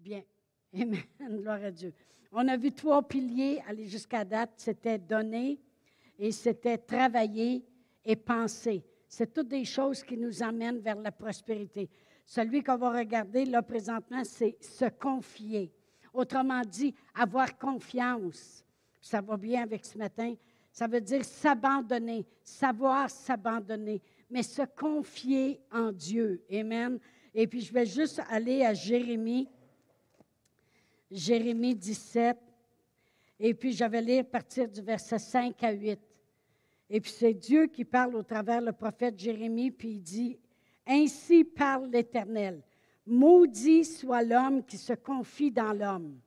Bien. Amen. Gloire à Dieu. On a vu trois piliers aller jusqu'à date. C'était donner et c'était travailler et penser. C'est toutes des choses qui nous amènent vers la prospérité. Celui qu'on va regarder là présentement, c'est se confier. Autrement dit, avoir confiance. Ça va bien avec ce matin. Ça veut dire s'abandonner, savoir s'abandonner, mais se confier en Dieu. Amen. Et puis je vais juste aller à Jérémie Jérémie 17. Et puis, je vais lire à partir du verset 5 à 8. Et puis, c'est Dieu qui parle au travers le prophète Jérémie, puis il dit, Ainsi parle l'Éternel. Maudit soit l'homme qui se confie dans l'homme,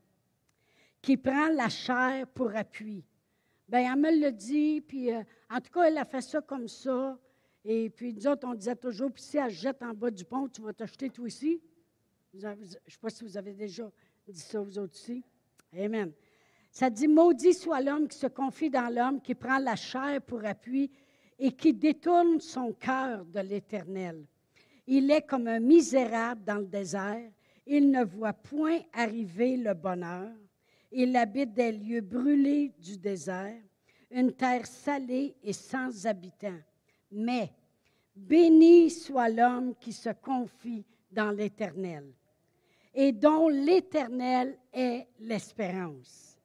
qui prend la chair pour appui. Bien, elle me le dit, puis euh, en tout cas, elle a fait ça comme ça. Et puis, nous autres, on disait toujours, puis si elle jette en bas du pont, tu vas t'acheter toi aussi. Je ne sais pas si vous avez déjà dit ça vous aussi. Amen. Ça dit, maudit soit l'homme qui se confie dans l'homme, qui prend la chair pour appui et qui détourne son cœur de l'Éternel. Il est comme un misérable dans le désert. Il ne voit point arriver le bonheur. Il habite des lieux brûlés du désert, une terre salée et sans habitants. Mais béni soit l'homme qui se confie dans l'Éternel et dont l'Éternel est l'espérance.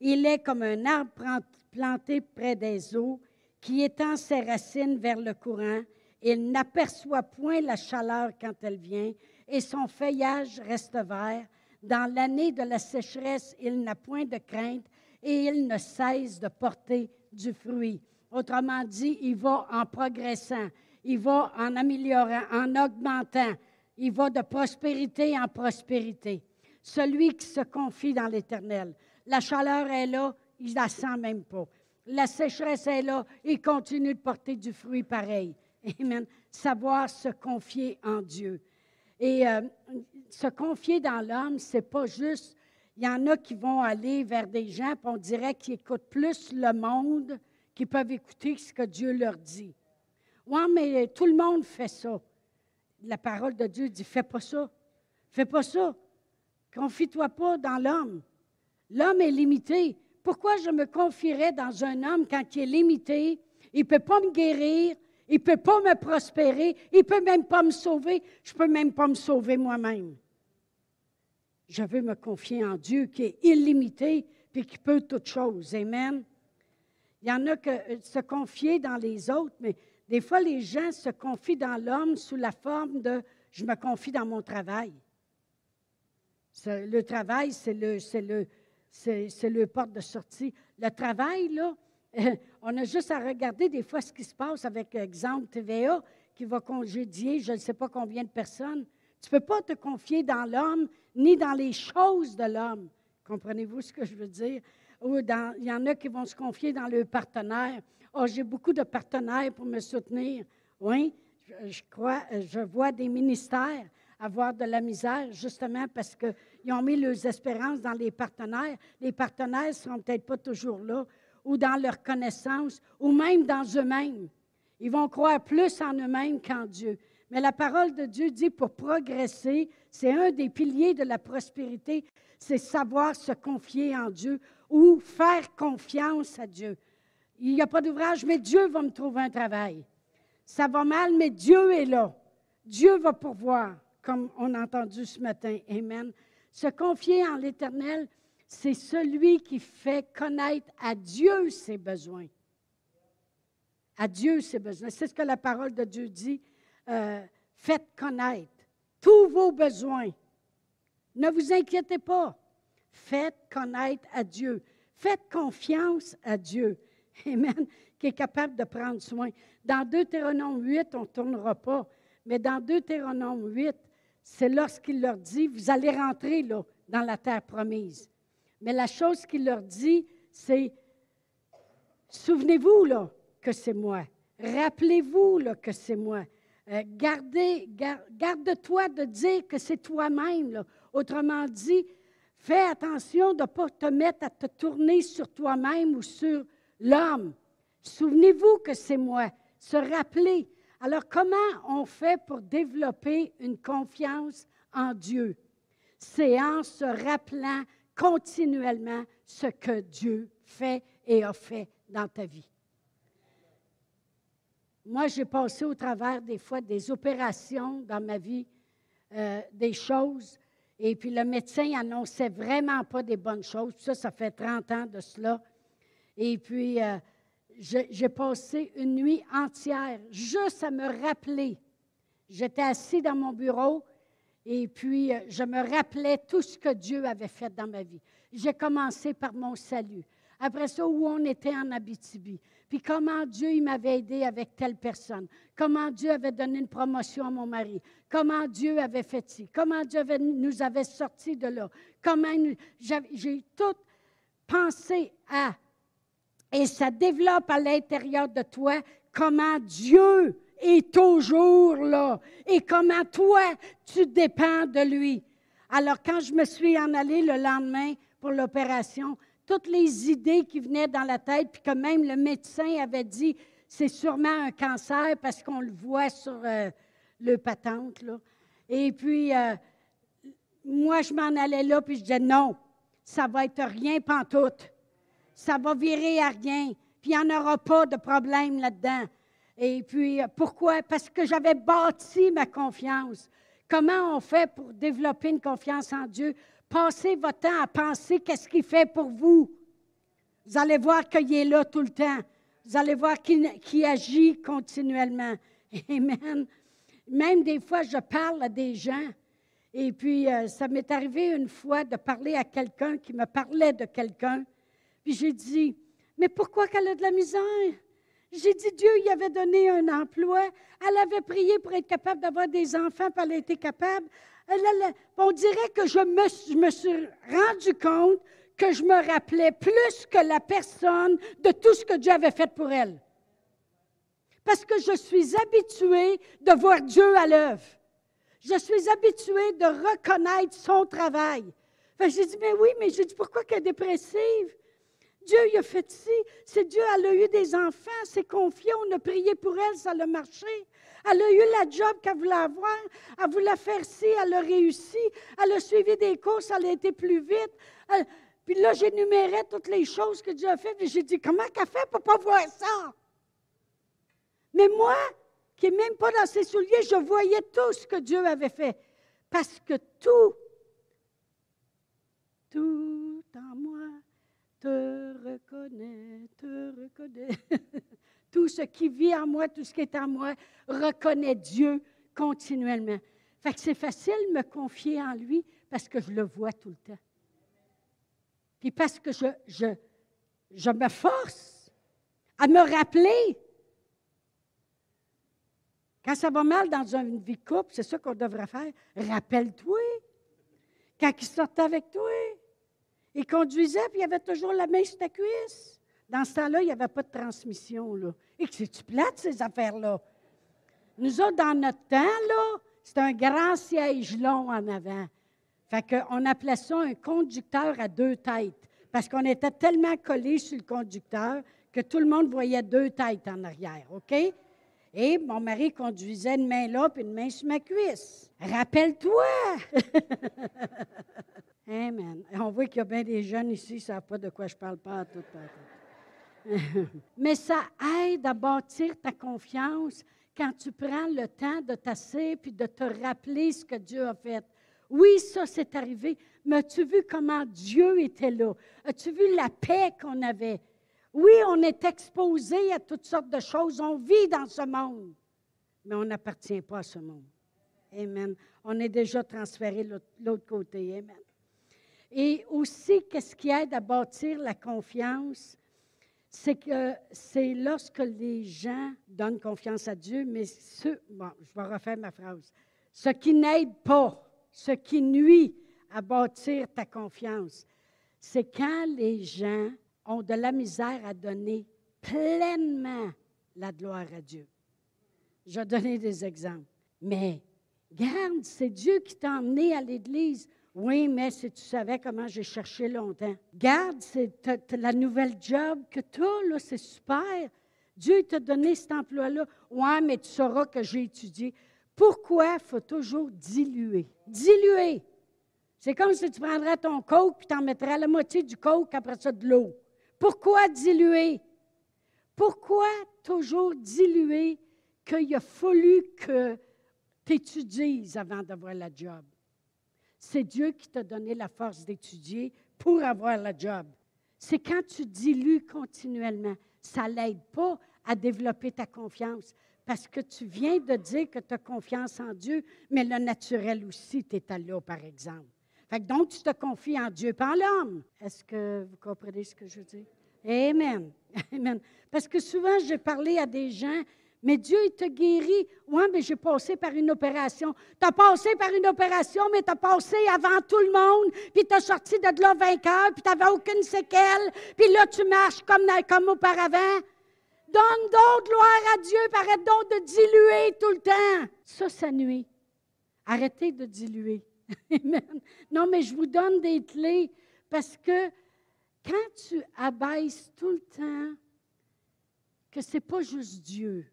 Il est comme un arbre planté près des eaux qui étend ses racines vers le courant. Il n'aperçoit point la chaleur quand elle vient et son feuillage reste vert. Dans l'année de la sécheresse, il n'a point de crainte et il ne cesse de porter du fruit. Autrement dit, il va en progressant, il va en améliorant, en augmentant il va de prospérité en prospérité. Celui qui se confie dans l'Éternel. La chaleur est là, il la sent même pas. La sécheresse est là, il continue de porter du fruit pareil. Amen. Savoir se confier en Dieu. Et euh, se confier dans l'homme, c'est pas juste. Il y en a qui vont aller vers des gens, puis on dirait qu'ils écoutent plus le monde qu'ils peuvent écouter ce que Dieu leur dit. Oui, mais tout le monde fait ça la parole de Dieu dit Fais pas ça. Fais pas ça. Confie-toi pas dans l'homme. L'homme est limité. Pourquoi je me confierais dans un homme quand il est limité? Il ne peut pas me guérir, il ne peut pas me prospérer, il ne peut même pas me sauver, je ne peux même pas me sauver moi-même. Je veux me confier en Dieu qui est illimité et qui peut toutes choses. Amen. Il y en a que euh, se confier dans les autres, mais des fois, les gens se confient dans l'homme sous la forme de je me confie dans mon travail. Le travail, c'est le, porte de sortie. Le travail, là, on a juste à regarder des fois ce qui se passe avec, exemple, TVA qui va congédier je ne sais pas combien de personnes. Tu ne peux pas te confier dans l'homme ni dans les choses de l'homme. Comprenez-vous ce que je veux dire? Il y en a qui vont se confier dans le partenaire. Oh, j'ai beaucoup de partenaires pour me soutenir. Oui, je, vois des ministères avoir de la misère justement parce qu'ils ont mis leurs espérances dans les partenaires. Les partenaires ne seront peut-être pas toujours là, ou dans leur connaissance, ou même dans eux-mêmes. Ils vont croire plus en eux-mêmes qu'en Dieu. Mais la parole de Dieu dit pour progresser, c'est un des piliers de la prospérité, c'est savoir se confier en Dieu ou faire confiance à Dieu. Il n'y a pas d'ouvrage, mais Dieu va me trouver un travail. Ça va mal, mais Dieu est là. Dieu va pourvoir, comme on a entendu ce matin. Amen. Se confier en l'Éternel, c'est celui qui fait connaître à Dieu ses besoins. À Dieu ses besoins. C'est ce que la parole de Dieu dit. Euh, faites connaître tous vos besoins. Ne vous inquiétez pas. Faites connaître à Dieu. Faites confiance à Dieu. Amen, qui est capable de prendre soin. Dans Deutéronome 8, on ne tournera pas, mais dans Deutéronome 8, c'est lorsqu'il leur dit, vous allez rentrer là, dans la terre promise. Mais la chose qu'il leur dit, c'est, souvenez-vous là, que c'est moi. Rappelez-vous là, que c'est moi. Euh, gardez, garde-toi de dire que c'est toi-même. Autrement dit, fais attention de ne pas te mettre à te tourner sur toi-même ou sur l'homme. Souvenez-vous que c'est moi. Se rappeler. Alors, comment on fait pour développer une confiance en Dieu? c'est en se rappelant continuellement ce que Dieu fait et a fait dans ta vie. Moi, j'ai passé au travers des fois des opérations dans ma vie, euh, des choses, et puis le médecin annonçait vraiment pas des bonnes choses. Ça, ça fait 30 ans de cela. Et puis, euh, j'ai passé une nuit entière juste à me rappeler. J'étais assis dans mon bureau et puis euh, je me rappelais tout ce que Dieu avait fait dans ma vie. J'ai commencé par mon salut. Après ça, où on était en Abitibi. Puis comment Dieu il m'avait aidé avec telle personne. Comment Dieu avait donné une promotion à mon mari. Comment Dieu avait fait ci. Comment Dieu nous avait sortis de là. Comment j'ai tout pensé à et ça développe à l'intérieur de toi comment Dieu est toujours là et comment toi, tu dépends de lui. Alors, quand je me suis en allée le lendemain pour l'opération, toutes les idées qui venaient dans la tête, puis que même le médecin avait dit, c'est sûrement un cancer parce qu'on le voit sur euh, le patente. Là. Et puis, euh, moi, je m'en allais là, puis je disais, non, ça va être rien pantoute ça va virer à rien, puis il n'y en aura pas de problème là-dedans. Et puis, pourquoi? Parce que j'avais bâti ma confiance. Comment on fait pour développer une confiance en Dieu? Passez votre temps à penser qu'est-ce qu'il fait pour vous. Vous allez voir qu'il est là tout le temps. Vous allez voir qu'il agit continuellement. Amen. Même des fois, je parle à des gens. Et puis, euh, ça m'est arrivé une fois de parler à quelqu'un qui me parlait de quelqu'un. Puis j'ai dit, mais pourquoi qu'elle a de la misère? J'ai dit, Dieu y avait donné un emploi. Elle avait prié pour être capable d'avoir des enfants, puis elle a été capable. on dirait que je me, je me suis rendu compte que je me rappelais plus que la personne de tout ce que Dieu avait fait pour elle. Parce que je suis habituée de voir Dieu à l'œuvre. Je suis habituée de reconnaître son travail. J'ai dit, mais oui, mais j'ai dit, pourquoi qu'elle est dépressive? Dieu il a fait ci. C'est Dieu, elle a eu des enfants, c'est confié, on a prié pour elle, ça a marché. Elle a eu la job qu'elle voulait avoir, elle voulait faire ci, elle a réussi, elle a suivi des courses, elle a été plus vite. puis là, j'énumérais toutes les choses que Dieu a fait, et j'ai dit, comment qu'elle fait pour ne pas voir ça? Mais moi, qui n'ai même pas dans ses souliers, je voyais tout ce que Dieu avait fait. Parce que tout, tout te reconnais, te reconnais. tout ce qui vit en moi, tout ce qui est en moi, reconnaît Dieu continuellement. Fait que c'est facile de me confier en lui parce que je le vois tout le temps. Puis parce que je, me force à me rappeler. Quand ça va mal dans une vie couple, c'est ça qu'on devrait faire. Rappelle-toi. Quand il sort avec toi, il conduisait, puis il avait toujours la main sur ta cuisse. Dans ce temps-là, il n'y avait pas de transmission. Là. Et que c'est-tu plate, ces affaires-là? Nous autres, dans notre temps, là, c'est un grand siège long en avant. Fait qu'on appelait ça un conducteur à deux têtes. Parce qu'on était tellement collés sur le conducteur que tout le monde voyait deux têtes en arrière, OK? Et mon mari conduisait une main là puis une main sur ma cuisse. Rappelle-toi! Amen. On voit qu'il y a bien des jeunes ici qui ne savent pas de quoi je parle pas à. Mais ça aide à bâtir ta confiance quand tu prends le temps de t'asseoir puis de te rappeler ce que Dieu a fait. Oui, ça, c'est arrivé. Mais as-tu vu comment Dieu était là? As-tu vu la paix qu'on avait? Oui, on est exposé à toutes sortes de choses. On vit dans ce monde. Mais on n'appartient pas à ce monde. Amen. On est déjà transféré de l'autre côté. Amen. Et aussi, qu'est-ce qui aide à bâtir la confiance? C'est que c'est lorsque les gens donnent confiance à Dieu, mais ce, bon, je vais refaire ma phrase. Ce qui n'aide pas, ce qui nuit à bâtir ta confiance, c'est quand les gens ont de la misère à donner pleinement la gloire à Dieu. Je vais donner des exemples. Mais garde, c'est Dieu qui t'a emmené à l'Église oui, mais si tu savais comment j'ai cherché longtemps. Garde, c'est la nouvelle job que tu as, c'est super. Dieu t'a donné cet emploi-là. Oui, mais tu sauras que j'ai étudié. Pourquoi il faut toujours diluer? Diluer. C'est comme si tu prendrais ton coke puis tu en mettrais la moitié du coke après ça de l'eau. Pourquoi diluer? Pourquoi toujours diluer qu'il a fallu que tu étudies avant d'avoir la job? C'est Dieu qui t'a donné la force d'étudier pour avoir la job. C'est quand tu dilues continuellement. Ça l'aide pas à développer ta confiance parce que tu viens de dire que tu as confiance en Dieu, mais le naturel aussi, tu es là, par exemple. Donc, tu te confies en Dieu, pas en l'homme. Est-ce que vous comprenez ce que je veux dire? Amen. Amen. Parce que souvent, j'ai parlé à des gens, mais Dieu, il te guérit. Oui, mais j'ai passé par une opération. Tu as passé par une opération, mais tu as passé avant tout le monde, puis tu as sorti de là vainqueur, puis tu n'avais aucune séquelle, puis là, tu marches comme, comme auparavant. Donne donc gloire à Dieu, arrête donc de diluer tout le temps. Ça, ça nuit. Arrêtez de diluer. Amen. Non, mais je vous donne des clés parce que quand tu abaisses tout le temps que ce n'est pas juste Dieu.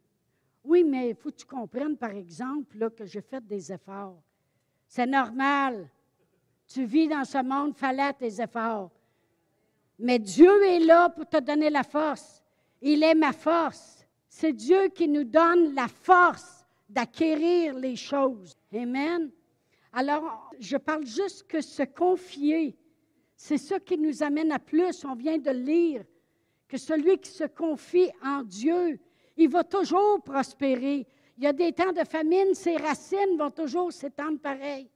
Oui, mais il faut que tu comprennes, par exemple, que j'ai fait des efforts. C'est normal. Tu vis dans ce monde, fallait tes efforts. Mais Dieu est là pour te donner la force. Il est ma force. C'est Dieu qui nous donne la force d'acquérir les choses. Amen. Alors, je parle juste que se confier, c'est ça qui nous amène à plus. On vient de lire que celui qui se confie en Dieu, il va toujours prospérer. Il y a des temps de famine, ses racines vont toujours s'étendre pareil.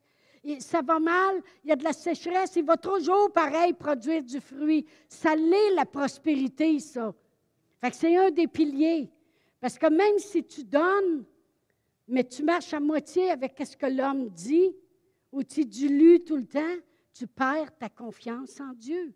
ça va mal, il y a de la sécheresse, il va toujours pareil produire du fruit. Ça l'est la prospérité, ça. C'est un des piliers. Parce que même si tu donnes, mais tu marches à moitié avec ce que l'homme dit, ou tu dilues tout le temps, tu perds ta confiance en Dieu.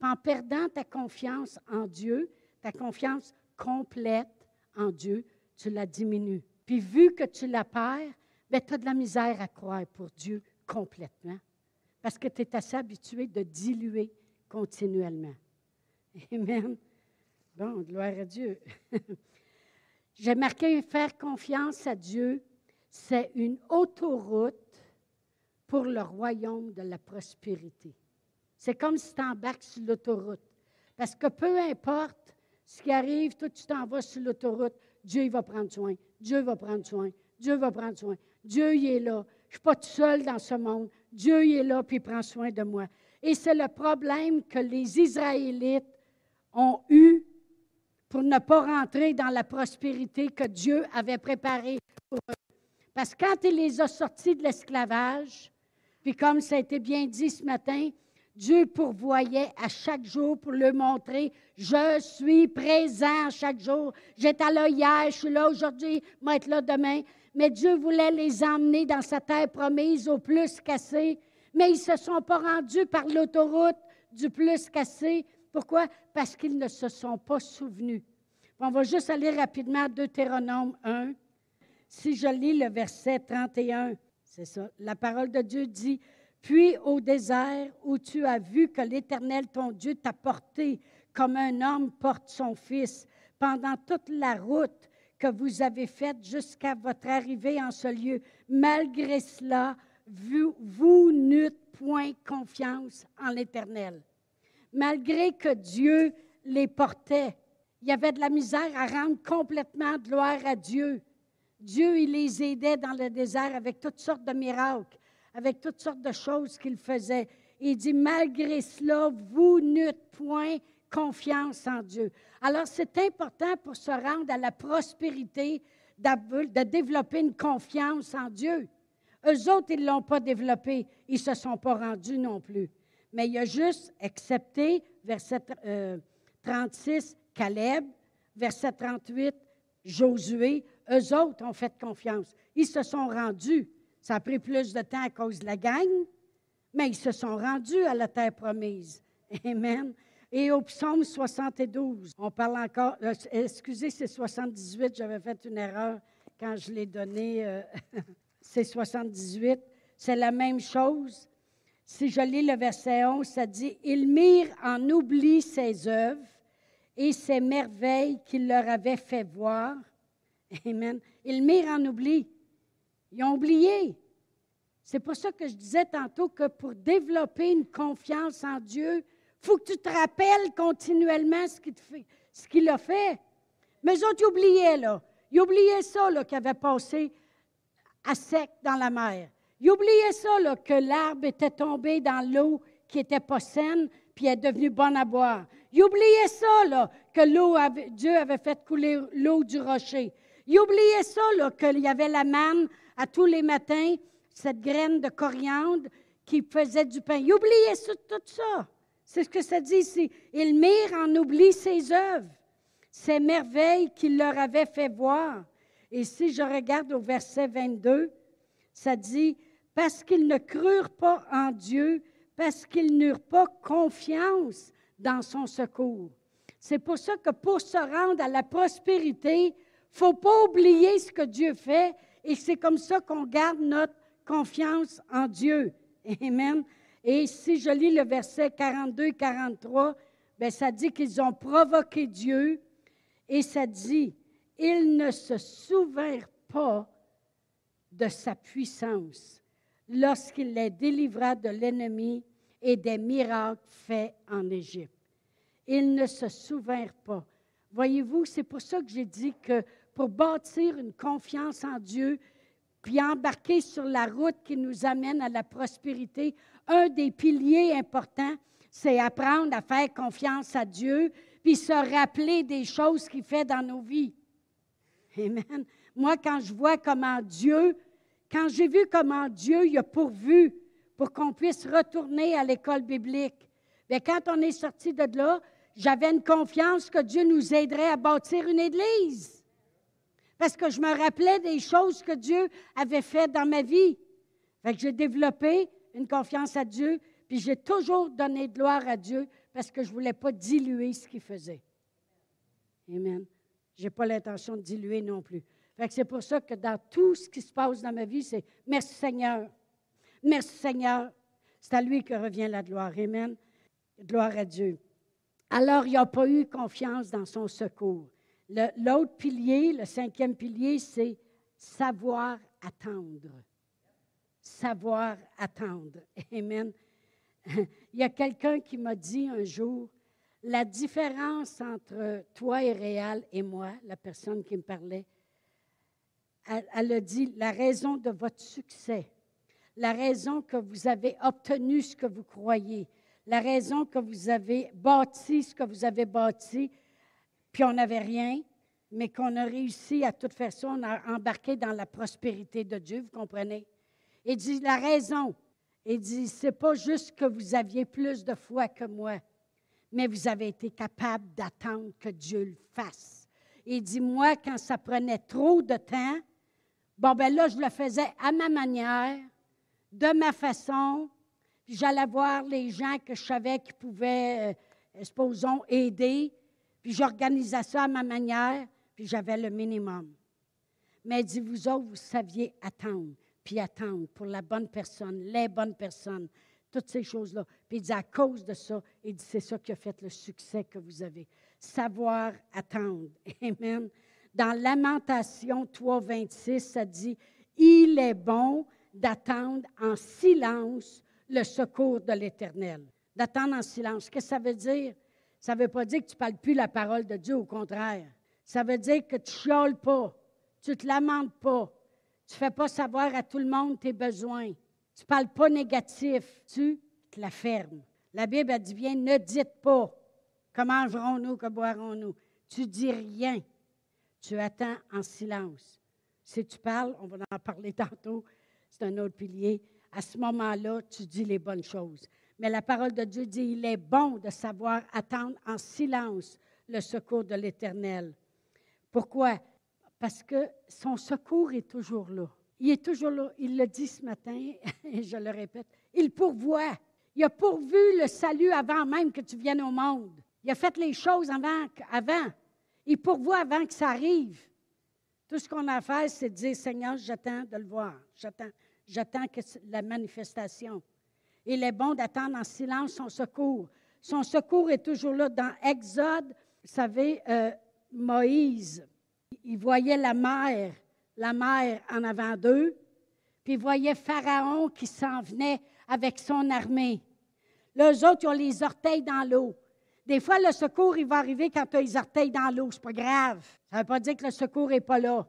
en perdant ta confiance en Dieu, ta confiance complète en Dieu, tu la diminues. Puis vu que tu la perds, ben, tu as de la misère à croire pour Dieu complètement. Parce que tu es assez habitué de diluer continuellement. Amen. Bon, gloire à Dieu. J'ai marqué faire confiance à Dieu, c'est une autoroute pour le royaume de la prospérité. C'est comme si tu embarques sur l'autoroute. Parce que peu importe ce qui arrive, toi, tu t'en vas sur l'autoroute, Dieu il va prendre soin. Dieu va prendre soin. Dieu va prendre soin. Dieu il est là. Je ne suis pas tout seul dans ce monde. Dieu il est là, puis il prend soin de moi. Et c'est le problème que les Israélites ont eu pour ne pas rentrer dans la prospérité que Dieu avait préparée pour eux. Parce que quand il les a sortis de l'esclavage, puis comme ça a été bien dit ce matin, Dieu pourvoyait à chaque jour pour leur montrer, je suis présent chaque jour. J'étais là hier, je suis là aujourd'hui, je vais être là demain. Mais Dieu voulait les emmener dans sa terre promise au plus cassé. Mais ils ne se sont pas rendus par l'autoroute du plus cassé. Pourquoi? Parce qu'ils ne se sont pas souvenus. On va juste aller rapidement à Deutéronome 1. Si je lis le verset 31, c'est ça. La parole de Dieu dit, puis au désert où tu as vu que l'Éternel, ton Dieu, t'a porté comme un homme porte son fils pendant toute la route que vous avez faite jusqu'à votre arrivée en ce lieu. Malgré cela, vous, n'eûtes point confiance en l'Éternel. Malgré que Dieu les portait, il y avait de la misère à rendre complètement gloire à Dieu. Dieu, il les aidait dans le désert avec toutes sortes de miracles, avec toutes sortes de choses qu'il faisait. Il dit, malgré cela, vous n'êtes point confiance en Dieu. Alors, c'est important pour se rendre à la prospérité de développer une confiance en Dieu. Eux autres, ils ne l'ont pas développé. Ils ne se sont pas rendus non plus. Mais il a juste accepté, verset 36, euh, Caleb, verset 38, Josué, eux autres ont fait confiance. Ils se sont rendus. Ça a pris plus de temps à cause de la gang, mais ils se sont rendus à la terre promise. Amen. Et au psaume 72, on parle encore, euh, excusez, c'est 78, j'avais fait une erreur quand je l'ai donné, euh, c'est 78, c'est la même chose. Si je lis le verset 11, ça dit, Ils mirent en oubli ses œuvres et ses merveilles qu'il leur avait fait voir. Amen. Ils mirent en oubli. Ils ont oublié. C'est pour ça que je disais tantôt que pour développer une confiance en Dieu, il faut que tu te rappelles continuellement ce qu'il, a fait. Mais eux autres, ils oubliaient, là. Ils oubliaient ça, là, qu'il avait passé à sec dans la mer. Ils oubliaient ça, là, que l'arbre était tombé dans l'eau qui n'était pas saine, puis est devenue bonne à boire. Ils oubliaient ça, là, que l'eau Dieu avait fait couler l'eau du rocher. Ils oubliaient ça, là, qu'il y avait la manne à tous les matins, cette graine de coriandre qui faisait du pain. Ils oubliaient tout ça. C'est ce que ça dit ici. Ils mirent en oubli ses œuvres, ces merveilles qu'il leur avait fait voir. Et si je regarde au verset 22, ça dit, parce qu'ils ne crurent pas en Dieu, parce qu'ils n'eurent pas confiance dans son secours. C'est pour ça que pour se rendre à la prospérité, il faut pas oublier ce que Dieu fait et c'est comme ça qu'on garde notre confiance en Dieu. Amen. Et si je lis le verset 42 et 43, bien, ça dit qu'ils ont provoqué Dieu et ça dit, ils ne se souvinrent pas de sa puissance lorsqu'il les délivra de l'ennemi et des miracles faits en Égypte. Ils ne se souvinrent pas. Voyez-vous, c'est pour ça que j'ai dit que pour bâtir une confiance en Dieu, puis embarquer sur la route qui nous amène à la prospérité, un des piliers importants, c'est apprendre à faire confiance à Dieu, puis se rappeler des choses qu'il fait dans nos vies. Amen. Moi, quand je vois comment Dieu, quand j'ai vu comment Dieu y a pourvu pour qu'on puisse retourner à l'école biblique, bien, quand on est sorti de là, j'avais une confiance que Dieu nous aiderait à bâtir une église. Parce que je me rappelais des choses que Dieu avait faites dans ma vie. Fait que j'ai développé une confiance à Dieu, puis j'ai toujours donné gloire à Dieu parce que je ne voulais pas diluer ce qu'il faisait. Amen. Je n'ai pas l'intention de diluer non plus. c'est pour ça que dans tout ce qui se passe dans ma vie, c'est merci Seigneur. Merci Seigneur. C'est à lui que revient la gloire. Amen. Gloire à Dieu. Alors, il n'a pas eu confiance dans son secours. L'autre pilier, le cinquième pilier, c'est savoir attendre. Savoir attendre. Amen. Il y a quelqu'un qui m'a dit un jour, la différence entre toi et Réal et moi, la personne qui me parlait, elle, a dit la raison de votre succès, la raison que vous avez obtenu ce que vous croyez, la raison que vous avez bâti ce que vous avez bâti, puis on n'avait rien, mais qu'on a réussi à toute façon à embarquer dans la prospérité de Dieu, vous comprenez? Il dit la raison. Il dit, c'est pas juste que vous aviez plus de foi que moi, mais vous avez été capable d'attendre que Dieu le fasse. Il dit, moi, quand ça prenait trop de temps, bon, ben là, je le faisais à ma manière, de ma façon, j'allais voir les gens que je savais qui pouvaient, euh, supposons, aider, puis j'organisais ça à ma manière, puis j'avais le minimum. Mais il dit, vous autres, vous saviez attendre, puis attendre pour la bonne personne, les bonnes personnes, toutes ces choses-là. Puis il dit, à cause de ça, il dit, c'est ça qui a fait le succès que vous avez. Savoir attendre. Amen. Dans Lamentation 3, 26, ça dit, il est bon d'attendre en silence le secours de l'Éternel. D'attendre en silence. Qu'est-ce que ça veut dire? Ça ne veut pas dire que tu ne parles plus la parole de Dieu, au contraire. Ça veut dire que tu ne chiales pas, tu ne te lamentes pas, tu ne fais pas savoir à tout le monde tes besoins, tu ne parles pas négatif, tu te la fermes. La Bible dit bien, ne dites pas que mangerons-nous, que boirons-nous. Tu dis rien. Tu attends en silence. Si tu parles, on va en parler tantôt, c'est un autre pilier à ce moment-là, tu dis les bonnes choses. Mais la parole de Dieu dit, il est bon de savoir attendre en silence le secours de l'Éternel. Pourquoi? Parce que son secours est toujours là. Il est toujours là. Il le dit ce matin, et je le répète, il pourvoit. Il a pourvu le salut avant même que tu viennes au monde. Il a fait les choses avant. Il pourvoit avant que ça arrive. Tout ce qu'on a à faire, c'est de dire, Seigneur, j'attends de le voir. J'attends j'attends la manifestation. Il est bon d'attendre en silence son secours. Son secours est toujours là. Dans Exode, vous savez, euh, Moïse, il voyait la mer, la mer en avant d'eux, puis ils voyaient Pharaon qui s'en venait avec son armée. Eux autres, ils ont les orteils dans l'eau. Des fois, le secours, il va arriver quand tu as les orteils dans l'eau. C'est pas grave. Ça ne veut pas dire que le secours n'est pas là.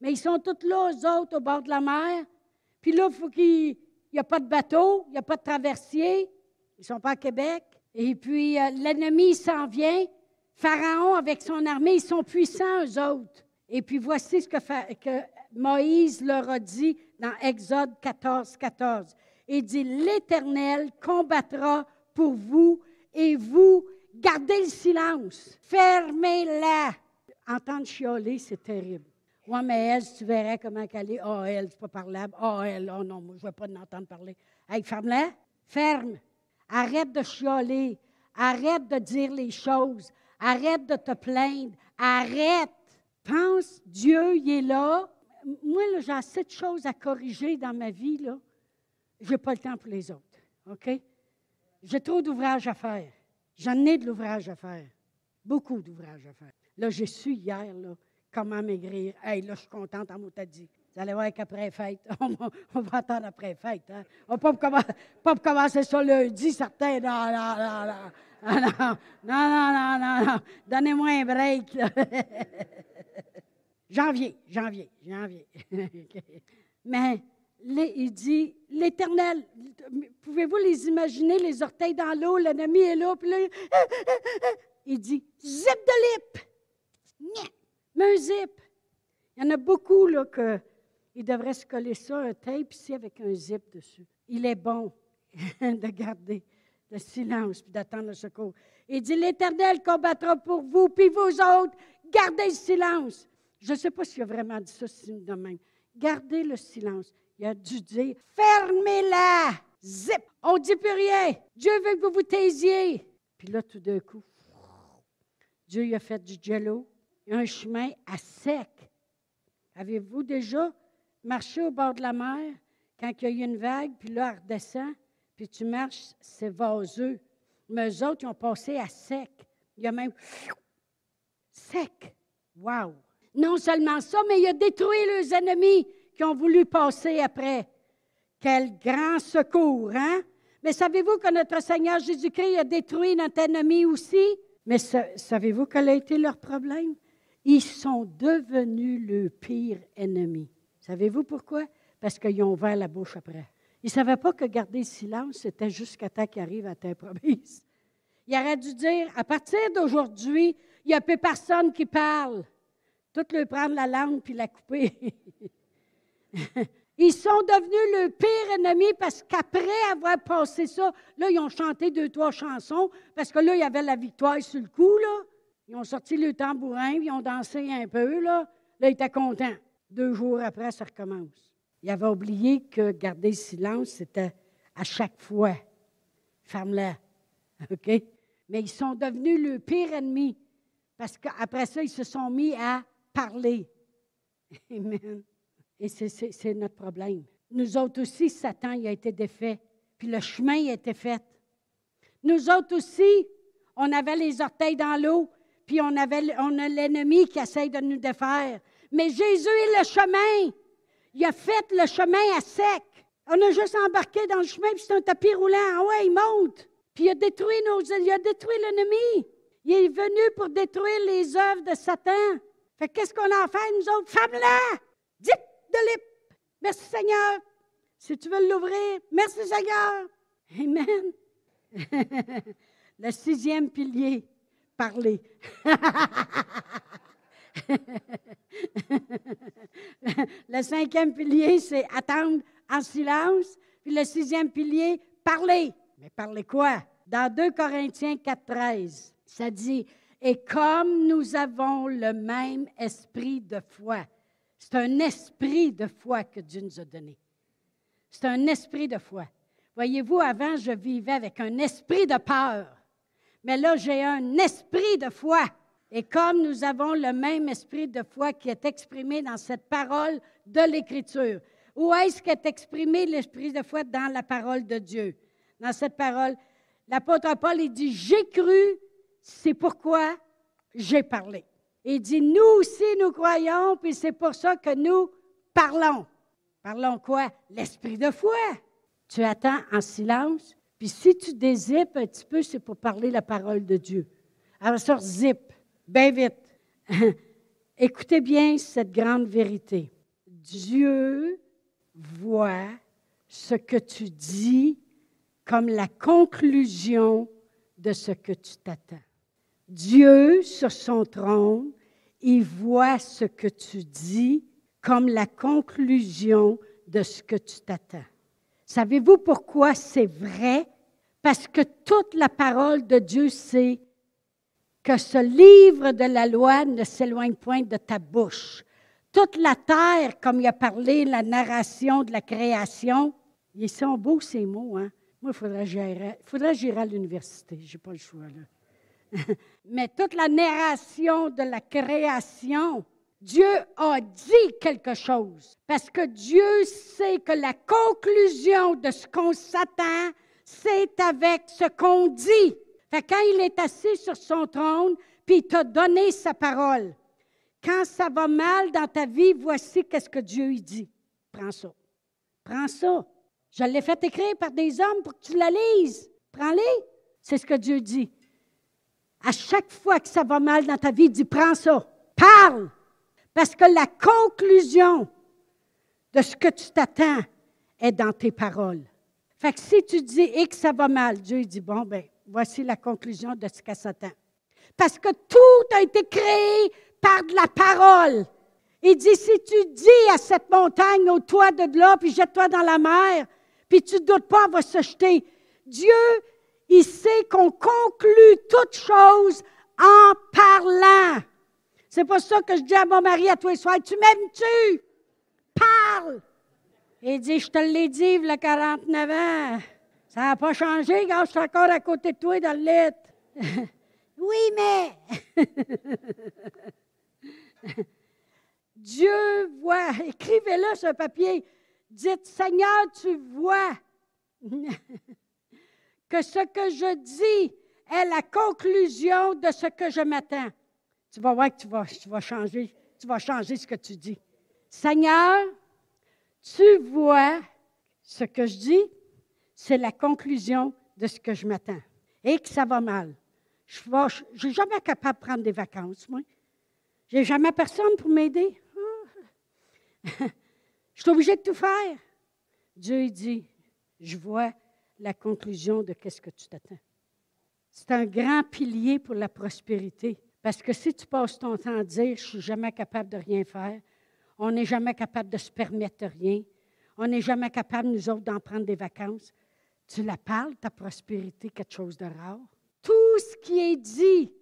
Mais ils sont tous là, eux autres, au bord de la mer. Puis là, il faut qu'il n'y a pas de bateau, il n'y a pas de traversier. Ils ne sont pas à Québec. Et puis, euh, l'ennemi s'en vient. Pharaon, avec son armée, ils sont puissants, eux autres. Et puis, voici ce que, que Moïse leur a dit dans Exode 14, 14. Il dit, l'Éternel combattra pour vous et vous gardez le silence. Fermez-la. Entendre chioler, c'est terrible. Oui, mais elle, tu verrais comment elle est. Oh, elle, c'est pas parlable. Oh, elle, oh non, moi, je ne veux pas l'entendre parler. Ferme-la. Ferme. Arrête de chioler. Arrête de dire les choses. Arrête de te plaindre. Arrête. Pense, Dieu, il est là. Moi, j'ai assez de choses à corriger dans ma vie, là. Je n'ai pas le temps pour les autres. OK? J'ai trop d'ouvrages à faire. J'en ai de l'ouvrage à faire. Beaucoup d'ouvrages à faire. Là, j'ai su hier, là, comment maigrir. Hey, là, je suis contente en mot dit. Vous allez voir qu'après fête, on va, attendre après fête. Hein? On ne pas, pas commencer ça lundi, certain. Non, non, non, non. Non, non, non, non, non, non. Donnez-moi un break. janvier, janvier, janvier. Mais il dit, l'Éternel, pouvez-vous les imaginer, les orteils dans l'eau, l'ennemi est là, puis là, il dit, zip de lip. Un zip. Il y en a beaucoup, là, que il devrait se coller ça, un tape ici avec un zip dessus. Il est bon de garder le silence puis d'attendre le secours. Il dit, l'Éternel combattra pour vous, puis vous autres, gardez le silence. Je ne sais pas s'il a vraiment dit ça de même. Gardez le silence. Il a dû dire, fermez-la. Zip. On ne dit plus rien. Dieu veut que vous vous taisiez. Puis là, tout d'un coup, Dieu il a fait du jello, un chemin à sec. Avez-vous déjà marché au bord de la mer quand il y a une vague, puis là, elle redescend, puis tu marches, c'est vaseux. Mais eux autres, ils ont passé à sec. Il y a même sec. Wow! Non seulement ça, mais il a détruit leurs ennemis qui ont voulu passer après. Quel grand secours, hein? Mais savez-vous que notre Seigneur Jésus-Christ a détruit notre ennemi aussi? Mais savez-vous quel a été leur problème? Ils sont devenus le pire ennemi. Savez-vous pourquoi? Parce qu'ils ont ouvert la bouche après. Ils ne savaient pas que garder le silence, c'était jusqu'à temps qu'ils arrivent à ta promise. Il aurait dû dire, à partir d'aujourd'hui, il n'y a plus personne qui parle. Tout le prendre la langue puis la couper. ils sont devenus le pire ennemi parce qu'après avoir passé ça, là, ils ont chanté deux, trois chansons parce que là, il y avait la victoire sur le coup. Ils ont sorti le tambourin, ils ont dansé un peu, là. Là, ils étaient contents. Deux jours après, ça recommence. Il avait oublié que garder le silence, c'était à chaque fois. Ferme-la. OK? Mais ils sont devenus le pire ennemi parce qu'après ça, ils se sont mis à parler. Amen. Et c'est notre problème. Nous autres aussi, Satan il a été défait, puis le chemin a été fait. Nous autres aussi, on avait les orteils dans l'eau, puis on, avait, a l'ennemi qui essaye de nous défaire. Mais Jésus est le chemin. Il a fait le chemin à sec. On a juste embarqué dans le chemin, puis c'est un tapis roulant. Ah ouais, il monte. Puis il a détruit nos, il a détruit l'ennemi. Il est venu pour détruire les œuvres de Satan. Fait qu'est-ce qu'on a à faire, nous autres? Femme-là! Dites de l'ip. Merci Seigneur. Si tu veux l'ouvrir, merci Seigneur. Amen. Le sixième pilier, parler. le cinquième pilier, c'est attendre en silence. Puis le sixième pilier, parler. Mais parler quoi? Dans 2 Corinthiens 4.13, ça dit, et comme nous avons le même esprit de foi, c'est un esprit de foi que Dieu nous a donné. C'est un esprit de foi. Voyez-vous, avant, je vivais avec un esprit de peur. Mais là, j'ai un esprit de foi. Et comme nous avons le même esprit de foi qui est exprimé dans cette parole de l'Écriture, où est-ce qu'est exprimé l'esprit de foi dans la parole de Dieu? Dans cette parole, l'apôtre Paul, il dit, j'ai cru, c'est pourquoi j'ai parlé. Il dit, nous aussi, nous croyons, puis c'est pour ça que nous parlons. Parlons quoi? L'esprit de foi. Tu attends en silence, puis si tu dézippes un petit peu, c'est pour parler la parole de Dieu. Alors ça, zip, bien vite. Écoutez bien cette grande vérité. Dieu voit ce que tu dis comme la conclusion de ce que tu t'attends. Dieu, sur son trône, il voit ce que tu dis comme la conclusion de ce que tu t'attends. Savez-vous pourquoi c'est vrai? Parce que toute la parole de Dieu, c'est que ce livre de la loi ne s'éloigne point de ta bouche. Toute la terre, comme il a parlé, la narration de la création, ils sont beaux ces mots, hein? Moi, il faudrait que j'aille à l'université. Je n'ai pas le choix, là. Mais toute la narration de la création, Dieu a dit quelque chose. Parce que Dieu sait que la conclusion de ce qu'on s'attend, c'est avec ce qu'on dit. Fait quand il est assis sur son trône, puis il t'a donné sa parole, quand ça va mal dans ta vie, voici qu'est-ce que Dieu dit. Prends ça. Prends ça. Je l'ai fait écrire par des hommes pour que tu la lises. Prends-les. C'est ce que Dieu dit. À chaque fois que ça va mal dans ta vie, dis prends ça. Parle. Parce que la conclusion de ce que tu t'attends est dans tes paroles. Fait que si tu dis et que ça va mal, Dieu dit bon, ben, voici la conclusion de ce qu'elle s'attend. Parce que tout a été créé par de la parole. Il dit, si tu dis à cette montagne, au toit de là, puis jette-toi dans la mer, puis tu ne doutes pas, elle va se jeter. Dieu, il sait qu'on conclut toute chose en parlant. C'est pas ça que je dis à mon mari à tous les soirs. Tu m'aimes-tu? Parle! Il dit, je te l'ai dit, il a 49 ans. Ça n'a pas changé quand je suis encore à côté de toi dans le lit. oui, mais. Dieu voit. Écrivez-le sur un papier. Dites, Seigneur, tu vois que ce que je dis est la conclusion de ce que je m'attends tu vas voir que tu vas, changer, ce que tu dis. Seigneur, tu vois ce que je dis, c'est la conclusion de ce que je m'attends. Et que ça va mal. Je ne suis jamais capable de prendre des vacances, moi. Je n'ai jamais personne pour m'aider. je suis obligé de tout faire. Dieu dit, je vois la conclusion de qu'est-ce que tu t'attends. C'est un grand pilier pour la prospérité. Parce que si tu passes ton temps à dire, je suis jamais capable de rien faire, on n'est jamais capable de se permettre rien, on n'est jamais capable, nous autres, d'en prendre des vacances, tu la parles, ta prospérité, quelque chose de rare. Tout ce qui est dit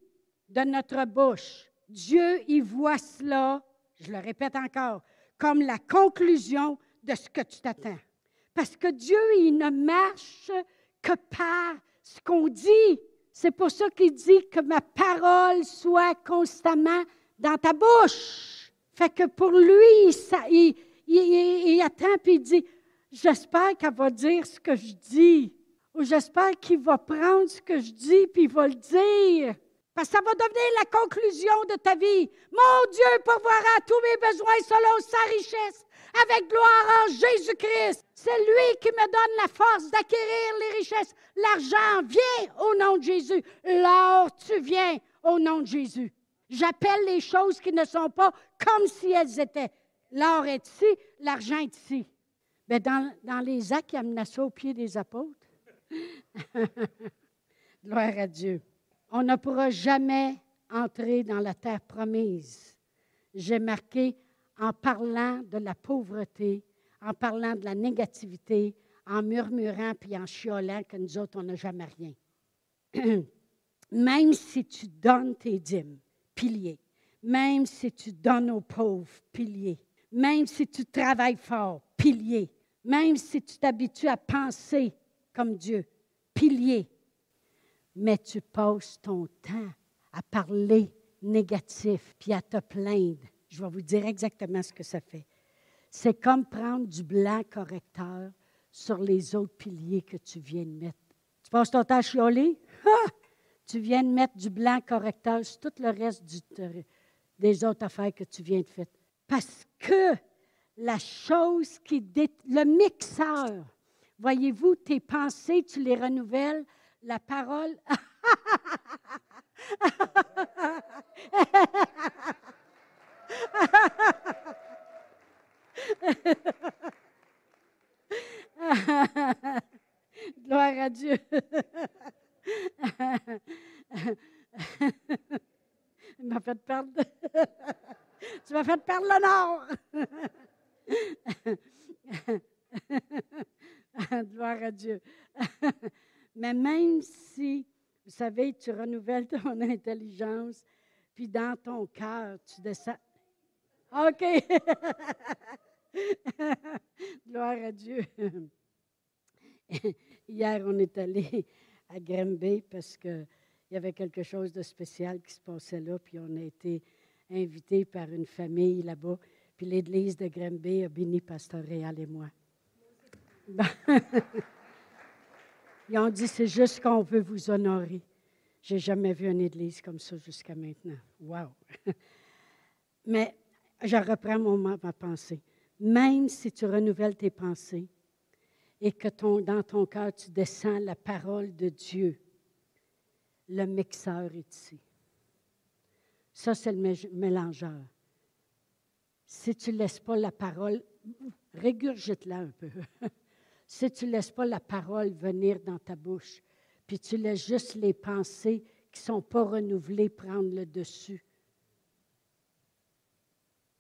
de notre bouche, Dieu y voit cela, je le répète encore, comme la conclusion de ce que tu t'attends. Parce que Dieu, il ne marche que par ce qu'on dit. C'est pour ça qu'il dit que ma parole soit constamment dans ta bouche. Fait que pour lui, ça, il, attend puis il dit J'espère qu'elle va dire ce que je dis. Ou j'espère qu'il va prendre ce que je dis puis il va le dire. Parce que ça va devenir la conclusion de ta vie. Mon Dieu pourvoira tous mes besoins selon sa richesse avec gloire en Jésus-Christ. C'est lui qui me donne la force d'acquérir les richesses. L'argent vient au nom de Jésus. L'or, tu viens au nom de Jésus. J'appelle les choses qui ne sont pas comme si elles étaient. L'or est ici, l'argent est ici. Mais dans, dans les actes, il amenait ça au pied des apôtres. Gloire à Dieu. On ne pourra jamais entrer dans la terre promise. J'ai marqué en parlant de la pauvreté, en parlant de la négativité, en murmurant puis en chiolant que nous autres, on n'a jamais rien. même si tu donnes tes dîmes, piliers, même si tu donnes aux pauvres, piliers, même si tu travailles fort, piliers, même si tu t'habitues à penser comme Dieu, piliers, mais tu passes ton temps à parler négatif puis à te plaindre je vais vous dire exactement ce que ça fait. C'est comme prendre du blanc correcteur sur les autres piliers que tu viens de mettre. Tu passes ton temps à chioler? Tu viens de mettre du blanc correcteur sur tout le reste des autres affaires que tu viens de faire. Parce que la chose qui... Le mixeur. Voyez-vous, tes pensées, tu les renouvelles. La parole... Gloire à Dieu. M'a fait perdre. tu m'as fait perdre nord. Gloire à Dieu. Mais même si, vous savez, tu renouvelles ton intelligence, puis dans ton cœur, tu descends. OK. Gloire à Dieu. Hier, on est allé à Granby parce qu'il y avait quelque chose de spécial qui se passait là, puis on a été invités par une famille là-bas. Puis l'Église de Granby a béni Pasteur Réal et moi. Ils ont dit, c'est juste qu'on veut vous honorer. J'ai jamais vu une église comme ça jusqu'à maintenant. Wow! Mais je reprends mon, ma pensée. Même si tu renouvelles tes pensées et que dans ton cœur tu descends la parole de Dieu, le mixeur est ici. Ça, c'est le mélangeur. Si tu ne laisses pas la parole, régurgite-la un peu. si tu ne laisses pas la parole venir dans ta bouche, puis tu laisses juste les pensées qui ne sont pas renouvelées prendre le dessus,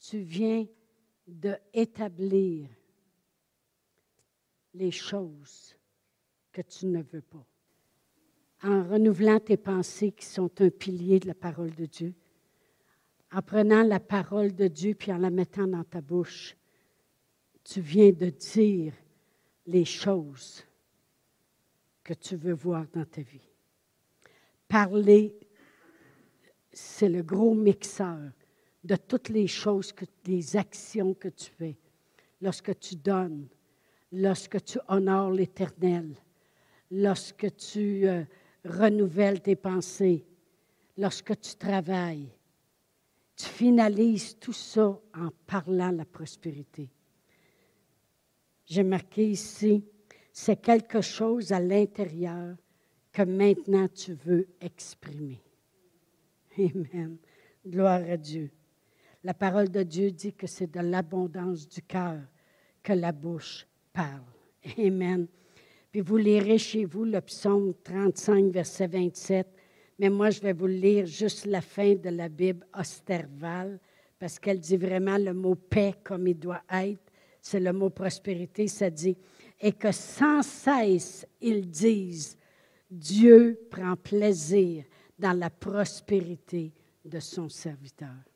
tu viens d'établir les choses que tu ne veux pas. En renouvelant tes pensées qui sont un pilier de la parole de Dieu, en prenant la parole de Dieu puis en la mettant dans ta bouche, tu viens de dire les choses que tu veux voir dans ta vie. Parler, c'est le gros mixeur de toutes les choses, les actions que tu fais. Lorsque tu donnes, lorsque tu honores l'Éternel, lorsque tu euh, renouvelles tes pensées, lorsque tu travailles, tu finalises tout ça en parlant la prospérité. J'ai marqué ici, c'est quelque chose à l'intérieur que maintenant tu veux exprimer. Amen. Gloire à Dieu. La parole de Dieu dit que c'est de l'abondance du cœur que la bouche parle. Amen. Puis vous lirez chez vous le psaume 35, verset 27. Mais moi, je vais vous lire juste la fin de la Bible Osterval, parce qu'elle dit vraiment le mot paix comme il doit être. C'est le mot prospérité, ça dit. Et que sans cesse, ils disent, Dieu prend plaisir dans la prospérité de son serviteur.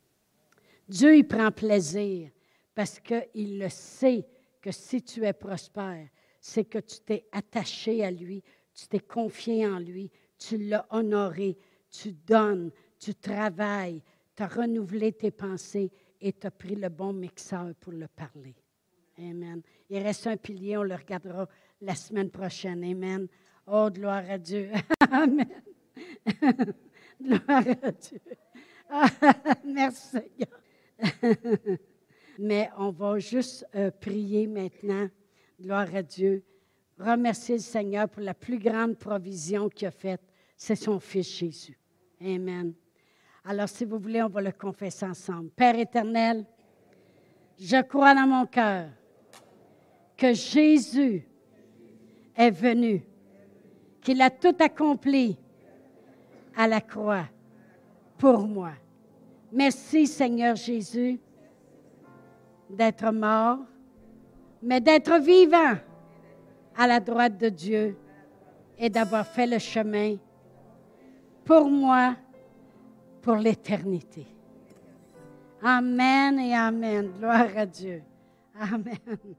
Dieu, il prend plaisir parce qu'il le sait que si tu es prospère, c'est que tu t'es attaché à lui, tu t'es confié en lui, tu l'as honoré, tu donnes, tu travailles, tu as renouvelé tes pensées et tu as pris le bon mixeur pour le parler. Amen. Il reste un pilier, on le regardera la semaine prochaine. Amen. Oh, gloire à Dieu. Amen. gloire à Dieu. merci Seigneur. Mais on va juste euh, prier maintenant. Gloire à Dieu remercier le Seigneur pour la plus grande provision qu'il a faite, c'est son Fils Jésus. Amen. Alors, si vous voulez, on va le confesser ensemble. Père éternel, je crois dans mon cœur que Jésus est venu, qu'il a tout accompli à la croix pour moi. Merci Seigneur Jésus d'être mort, mais d'être vivant à la droite de Dieu et d'avoir fait le chemin pour moi, pour l'éternité. Amen et Amen. Gloire à Dieu. Amen.